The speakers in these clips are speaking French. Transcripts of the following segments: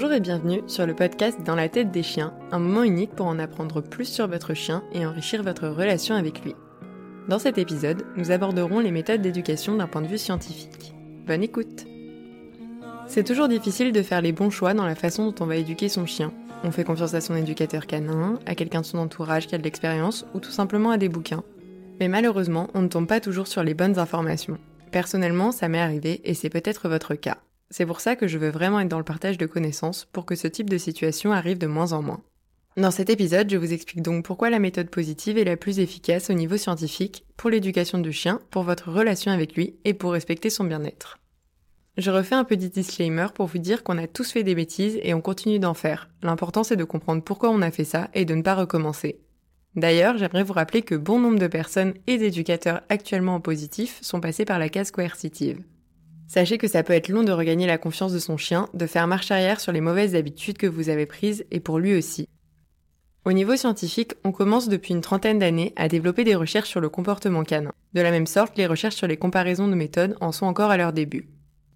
Bonjour et bienvenue sur le podcast Dans la tête des chiens, un moment unique pour en apprendre plus sur votre chien et enrichir votre relation avec lui. Dans cet épisode, nous aborderons les méthodes d'éducation d'un point de vue scientifique. Bonne écoute C'est toujours difficile de faire les bons choix dans la façon dont on va éduquer son chien. On fait confiance à son éducateur canin, à quelqu'un de son entourage qui a de l'expérience ou tout simplement à des bouquins. Mais malheureusement, on ne tombe pas toujours sur les bonnes informations. Personnellement, ça m'est arrivé et c'est peut-être votre cas. C'est pour ça que je veux vraiment être dans le partage de connaissances pour que ce type de situation arrive de moins en moins. Dans cet épisode, je vous explique donc pourquoi la méthode positive est la plus efficace au niveau scientifique pour l'éducation du chien, pour votre relation avec lui et pour respecter son bien-être. Je refais un petit disclaimer pour vous dire qu'on a tous fait des bêtises et on continue d'en faire. L'important c'est de comprendre pourquoi on a fait ça et de ne pas recommencer. D'ailleurs, j'aimerais vous rappeler que bon nombre de personnes et d'éducateurs actuellement en positif sont passés par la case coercitive. Sachez que ça peut être long de regagner la confiance de son chien, de faire marche arrière sur les mauvaises habitudes que vous avez prises et pour lui aussi. Au niveau scientifique, on commence depuis une trentaine d'années à développer des recherches sur le comportement canin. De la même sorte, les recherches sur les comparaisons de méthodes en sont encore à leur début.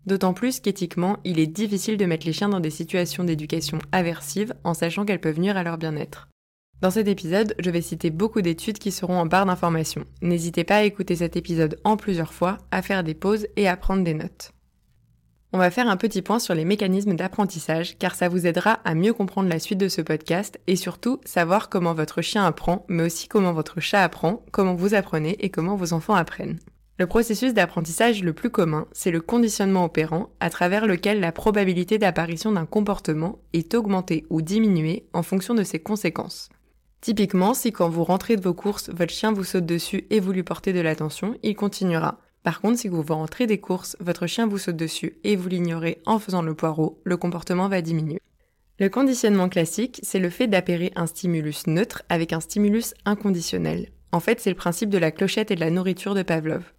D'autant plus qu'éthiquement, il est difficile de mettre les chiens dans des situations d'éducation aversive en sachant qu'elles peuvent nuire à leur bien-être. Dans cet épisode, je vais citer beaucoup d'études qui seront en barre d'informations. N'hésitez pas à écouter cet épisode en plusieurs fois, à faire des pauses et à prendre des notes. On va faire un petit point sur les mécanismes d'apprentissage car ça vous aidera à mieux comprendre la suite de ce podcast et surtout savoir comment votre chien apprend, mais aussi comment votre chat apprend, comment vous apprenez et comment vos enfants apprennent. Le processus d'apprentissage le plus commun, c'est le conditionnement opérant, à travers lequel la probabilité d'apparition d'un comportement est augmentée ou diminuée en fonction de ses conséquences. Typiquement, si quand vous rentrez de vos courses, votre chien vous saute dessus et vous lui portez de l'attention, il continuera. Par contre, si vous rentrez des courses, votre chien vous saute dessus et vous l'ignorez en faisant le poireau, le comportement va diminuer. Le conditionnement classique, c'est le fait d'appairer un stimulus neutre avec un stimulus inconditionnel. En fait, c'est le principe de la clochette et de la nourriture de Pavlov.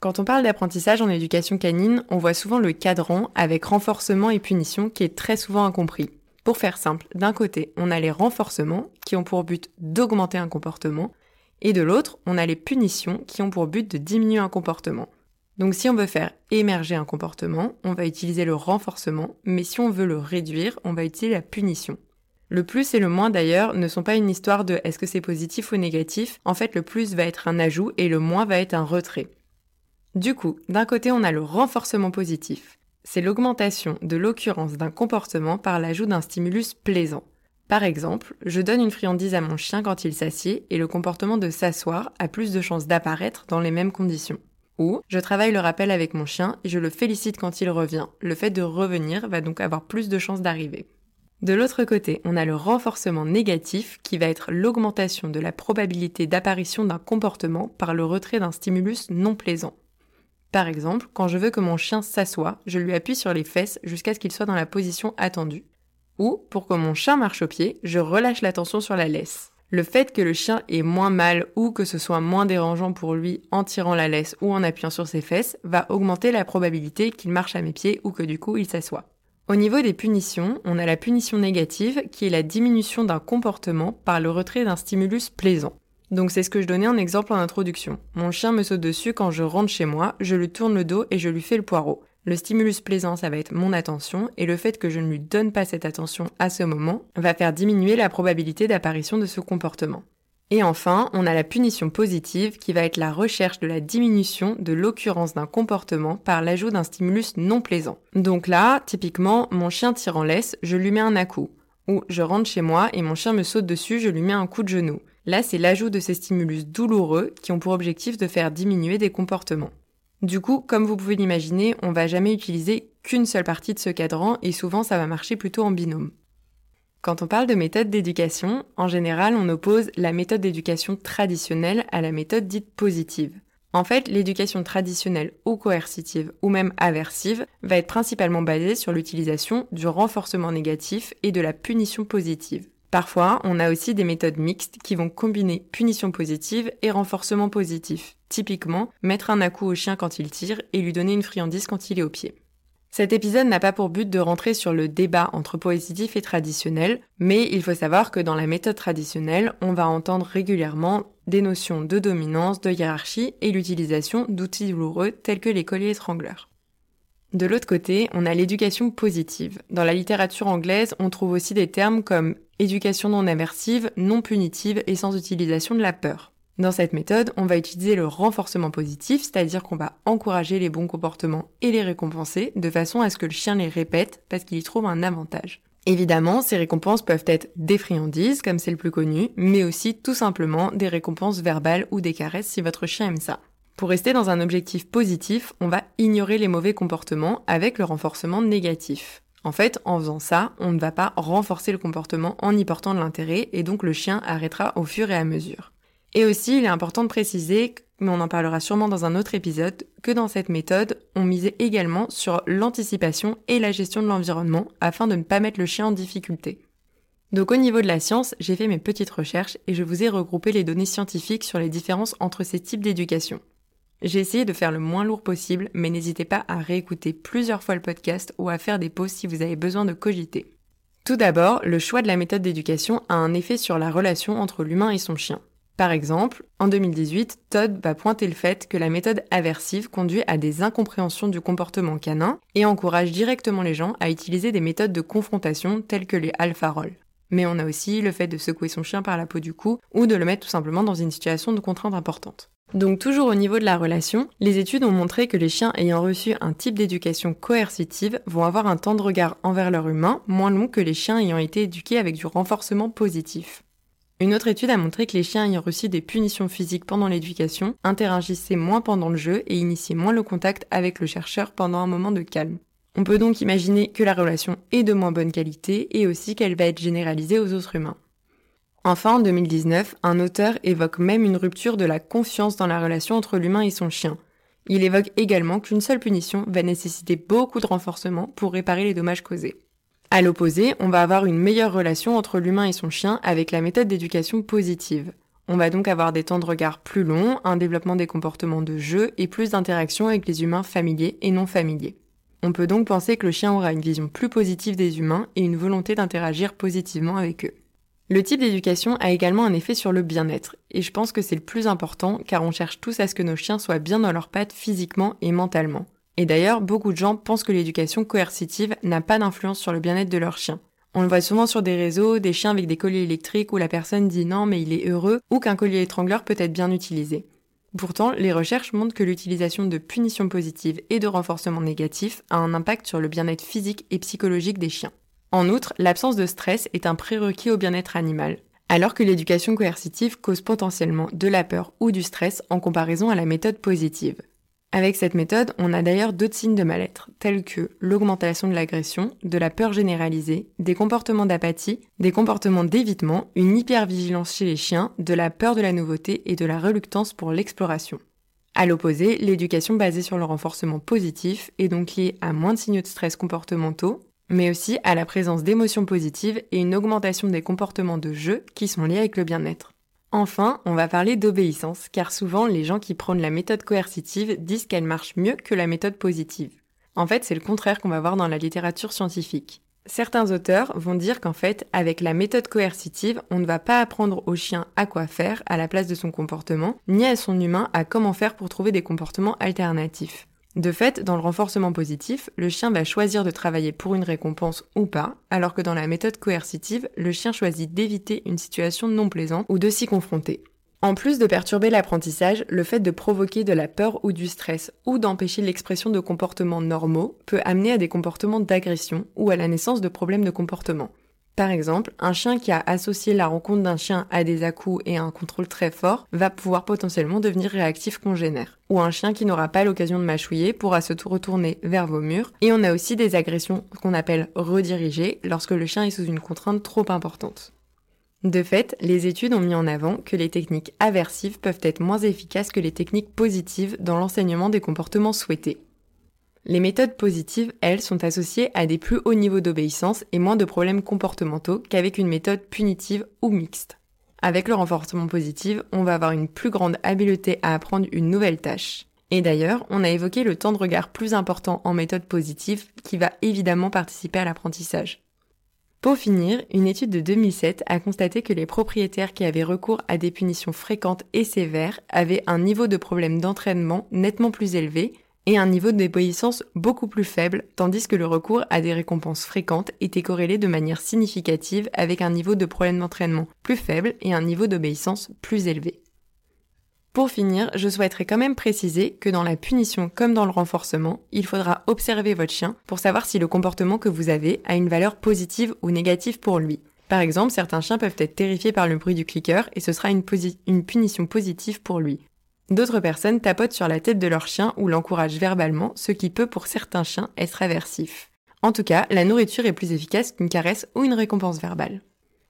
Quand on parle d'apprentissage en éducation canine, on voit souvent le cadran avec renforcement et punition qui est très souvent incompris. Pour faire simple, d'un côté, on a les renforcements qui ont pour but d'augmenter un comportement, et de l'autre, on a les punitions qui ont pour but de diminuer un comportement. Donc si on veut faire émerger un comportement, on va utiliser le renforcement, mais si on veut le réduire, on va utiliser la punition. Le plus et le moins d'ailleurs ne sont pas une histoire de est-ce que c'est positif ou négatif, en fait le plus va être un ajout et le moins va être un retrait. Du coup, d'un côté on a le renforcement positif c'est l'augmentation de l'occurrence d'un comportement par l'ajout d'un stimulus plaisant. Par exemple, je donne une friandise à mon chien quand il s'assied et le comportement de s'asseoir a plus de chances d'apparaître dans les mêmes conditions. Ou je travaille le rappel avec mon chien et je le félicite quand il revient. Le fait de revenir va donc avoir plus de chances d'arriver. De l'autre côté, on a le renforcement négatif qui va être l'augmentation de la probabilité d'apparition d'un comportement par le retrait d'un stimulus non plaisant. Par exemple, quand je veux que mon chien s'assoie, je lui appuie sur les fesses jusqu'à ce qu'il soit dans la position attendue. Ou, pour que mon chien marche au pied, je relâche la tension sur la laisse. Le fait que le chien ait moins mal ou que ce soit moins dérangeant pour lui en tirant la laisse ou en appuyant sur ses fesses va augmenter la probabilité qu'il marche à mes pieds ou que du coup il s'assoit. Au niveau des punitions, on a la punition négative qui est la diminution d'un comportement par le retrait d'un stimulus plaisant. Donc c'est ce que je donnais en exemple en introduction. Mon chien me saute dessus quand je rentre chez moi, je lui tourne le dos et je lui fais le poireau. Le stimulus plaisant, ça va être mon attention, et le fait que je ne lui donne pas cette attention à ce moment va faire diminuer la probabilité d'apparition de ce comportement. Et enfin, on a la punition positive qui va être la recherche de la diminution de l'occurrence d'un comportement par l'ajout d'un stimulus non plaisant. Donc là, typiquement, mon chien tire en laisse, je lui mets un à-coup. Ou je rentre chez moi et mon chien me saute dessus, je lui mets un coup de genou. Là, c'est l'ajout de ces stimulus douloureux qui ont pour objectif de faire diminuer des comportements. Du coup, comme vous pouvez l'imaginer, on va jamais utiliser qu'une seule partie de ce cadran et souvent ça va marcher plutôt en binôme. Quand on parle de méthode d'éducation, en général, on oppose la méthode d'éducation traditionnelle à la méthode dite positive. En fait, l'éducation traditionnelle ou coercitive ou même aversive va être principalement basée sur l'utilisation du renforcement négatif et de la punition positive. Parfois, on a aussi des méthodes mixtes qui vont combiner punition positive et renforcement positif. Typiquement, mettre un à-coup au chien quand il tire et lui donner une friandise quand il est au pied. Cet épisode n'a pas pour but de rentrer sur le débat entre positif et traditionnel, mais il faut savoir que dans la méthode traditionnelle, on va entendre régulièrement des notions de dominance, de hiérarchie et l'utilisation d'outils douloureux tels que les colliers étrangleurs. De l'autre côté, on a l'éducation positive. Dans la littérature anglaise, on trouve aussi des termes comme éducation non aversive, non punitive et sans utilisation de la peur. Dans cette méthode, on va utiliser le renforcement positif, c'est-à-dire qu'on va encourager les bons comportements et les récompenser de façon à ce que le chien les répète parce qu'il y trouve un avantage. Évidemment, ces récompenses peuvent être des friandises, comme c'est le plus connu, mais aussi tout simplement des récompenses verbales ou des caresses si votre chien aime ça. Pour rester dans un objectif positif, on va ignorer les mauvais comportements avec le renforcement négatif. En fait, en faisant ça, on ne va pas renforcer le comportement en y portant de l'intérêt et donc le chien arrêtera au fur et à mesure. Et aussi, il est important de préciser, mais on en parlera sûrement dans un autre épisode, que dans cette méthode, on misait également sur l'anticipation et la gestion de l'environnement afin de ne pas mettre le chien en difficulté. Donc au niveau de la science, j'ai fait mes petites recherches et je vous ai regroupé les données scientifiques sur les différences entre ces types d'éducation. J'ai essayé de faire le moins lourd possible, mais n'hésitez pas à réécouter plusieurs fois le podcast ou à faire des pauses si vous avez besoin de cogiter. Tout d'abord, le choix de la méthode d'éducation a un effet sur la relation entre l'humain et son chien. Par exemple, en 2018, Todd va pointer le fait que la méthode aversive conduit à des incompréhensions du comportement canin et encourage directement les gens à utiliser des méthodes de confrontation telles que les alpha rolls. Mais on a aussi le fait de secouer son chien par la peau du cou ou de le mettre tout simplement dans une situation de contrainte importante. Donc toujours au niveau de la relation, les études ont montré que les chiens ayant reçu un type d'éducation coercitive vont avoir un temps de regard envers leur humain moins long que les chiens ayant été éduqués avec du renforcement positif. Une autre étude a montré que les chiens ayant reçu des punitions physiques pendant l'éducation interagissaient moins pendant le jeu et initiaient moins le contact avec le chercheur pendant un moment de calme. On peut donc imaginer que la relation est de moins bonne qualité et aussi qu'elle va être généralisée aux autres humains. Enfin, en 2019, un auteur évoque même une rupture de la confiance dans la relation entre l'humain et son chien. Il évoque également qu'une seule punition va nécessiter beaucoup de renforcement pour réparer les dommages causés. À l'opposé, on va avoir une meilleure relation entre l'humain et son chien avec la méthode d'éducation positive. On va donc avoir des temps de regard plus longs, un développement des comportements de jeu et plus d'interactions avec les humains familiers et non familiers. On peut donc penser que le chien aura une vision plus positive des humains et une volonté d'interagir positivement avec eux. Le type d'éducation a également un effet sur le bien-être, et je pense que c'est le plus important car on cherche tous à ce que nos chiens soient bien dans leurs pattes physiquement et mentalement. Et d'ailleurs, beaucoup de gens pensent que l'éducation coercitive n'a pas d'influence sur le bien-être de leur chien. On le voit souvent sur des réseaux, des chiens avec des colliers électriques où la personne dit non mais il est heureux ou qu'un collier étrangleur peut être bien utilisé. Pourtant, les recherches montrent que l'utilisation de punitions positives et de renforcement négatif a un impact sur le bien-être physique et psychologique des chiens. En outre, l'absence de stress est un prérequis au bien-être animal, alors que l'éducation coercitive cause potentiellement de la peur ou du stress en comparaison à la méthode positive. Avec cette méthode, on a d'ailleurs d'autres signes de mal-être, tels que l'augmentation de l'agression, de la peur généralisée, des comportements d'apathie, des comportements d'évitement, une hypervigilance chez les chiens, de la peur de la nouveauté et de la reluctance pour l'exploration. À l'opposé, l'éducation basée sur le renforcement positif est donc liée à moins de signaux de stress comportementaux, mais aussi à la présence d'émotions positives et une augmentation des comportements de jeu qui sont liés avec le bien-être. Enfin, on va parler d'obéissance, car souvent les gens qui prônent la méthode coercitive disent qu'elle marche mieux que la méthode positive. En fait, c'est le contraire qu'on va voir dans la littérature scientifique. Certains auteurs vont dire qu'en fait, avec la méthode coercitive, on ne va pas apprendre au chien à quoi faire à la place de son comportement, ni à son humain à comment faire pour trouver des comportements alternatifs. De fait, dans le renforcement positif, le chien va choisir de travailler pour une récompense ou pas, alors que dans la méthode coercitive, le chien choisit d'éviter une situation non plaisante ou de s'y confronter. En plus de perturber l'apprentissage, le fait de provoquer de la peur ou du stress ou d'empêcher l'expression de comportements normaux peut amener à des comportements d'agression ou à la naissance de problèmes de comportement. Par exemple, un chien qui a associé la rencontre d'un chien à des à-coups et à un contrôle très fort va pouvoir potentiellement devenir réactif congénère. Ou un chien qui n'aura pas l'occasion de mâchouiller pourra se retourner vers vos murs. Et on a aussi des agressions qu'on appelle redirigées lorsque le chien est sous une contrainte trop importante. De fait, les études ont mis en avant que les techniques aversives peuvent être moins efficaces que les techniques positives dans l'enseignement des comportements souhaités. Les méthodes positives, elles, sont associées à des plus hauts niveaux d'obéissance et moins de problèmes comportementaux qu'avec une méthode punitive ou mixte. Avec le renforcement positif, on va avoir une plus grande habileté à apprendre une nouvelle tâche. Et d'ailleurs, on a évoqué le temps de regard plus important en méthode positive qui va évidemment participer à l'apprentissage. Pour finir, une étude de 2007 a constaté que les propriétaires qui avaient recours à des punitions fréquentes et sévères avaient un niveau de problème d'entraînement nettement plus élevé et un niveau d'obéissance beaucoup plus faible, tandis que le recours à des récompenses fréquentes était corrélé de manière significative avec un niveau de problème d'entraînement plus faible et un niveau d'obéissance plus élevé. Pour finir, je souhaiterais quand même préciser que dans la punition comme dans le renforcement, il faudra observer votre chien pour savoir si le comportement que vous avez a une valeur positive ou négative pour lui. Par exemple, certains chiens peuvent être terrifiés par le bruit du clicker et ce sera une punition positive pour lui. D'autres personnes tapotent sur la tête de leur chien ou l'encouragent verbalement, ce qui peut pour certains chiens être aversif. En tout cas, la nourriture est plus efficace qu'une caresse ou une récompense verbale.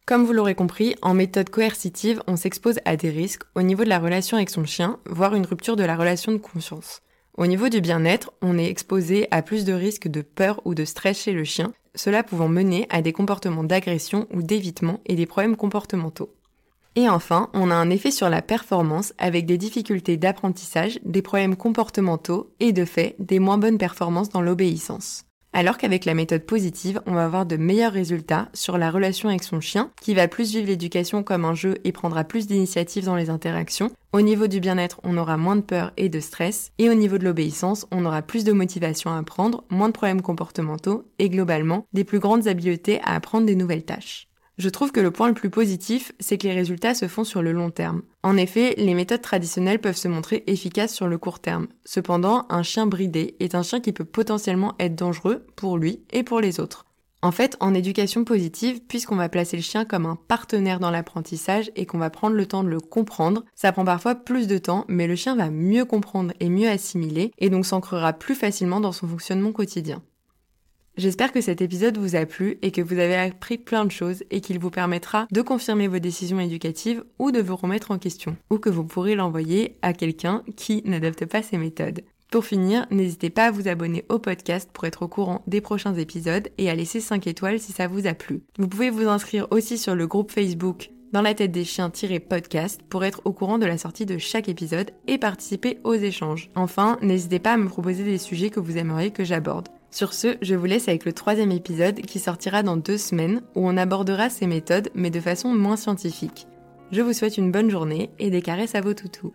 Comme vous l'aurez compris, en méthode coercitive, on s'expose à des risques au niveau de la relation avec son chien, voire une rupture de la relation de confiance. Au niveau du bien-être, on est exposé à plus de risques de peur ou de stress chez le chien, cela pouvant mener à des comportements d'agression ou d'évitement et des problèmes comportementaux. Et enfin, on a un effet sur la performance avec des difficultés d'apprentissage, des problèmes comportementaux et de fait des moins bonnes performances dans l'obéissance. Alors qu'avec la méthode positive, on va avoir de meilleurs résultats sur la relation avec son chien, qui va plus vivre l'éducation comme un jeu et prendra plus d'initiatives dans les interactions. Au niveau du bien-être, on aura moins de peur et de stress. Et au niveau de l'obéissance, on aura plus de motivation à apprendre, moins de problèmes comportementaux et globalement, des plus grandes habiletés à apprendre des nouvelles tâches. Je trouve que le point le plus positif, c'est que les résultats se font sur le long terme. En effet, les méthodes traditionnelles peuvent se montrer efficaces sur le court terme. Cependant, un chien bridé est un chien qui peut potentiellement être dangereux pour lui et pour les autres. En fait, en éducation positive, puisqu'on va placer le chien comme un partenaire dans l'apprentissage et qu'on va prendre le temps de le comprendre, ça prend parfois plus de temps, mais le chien va mieux comprendre et mieux assimiler, et donc s'ancrera plus facilement dans son fonctionnement quotidien. J'espère que cet épisode vous a plu et que vous avez appris plein de choses et qu'il vous permettra de confirmer vos décisions éducatives ou de vous remettre en question, ou que vous pourrez l'envoyer à quelqu'un qui n'adopte pas ces méthodes. Pour finir, n'hésitez pas à vous abonner au podcast pour être au courant des prochains épisodes et à laisser 5 étoiles si ça vous a plu. Vous pouvez vous inscrire aussi sur le groupe Facebook dans la tête des chiens-podcast pour être au courant de la sortie de chaque épisode et participer aux échanges. Enfin, n'hésitez pas à me proposer des sujets que vous aimeriez que j'aborde. Sur ce, je vous laisse avec le troisième épisode qui sortira dans deux semaines où on abordera ces méthodes mais de façon moins scientifique. Je vous souhaite une bonne journée et des caresses à vos toutous.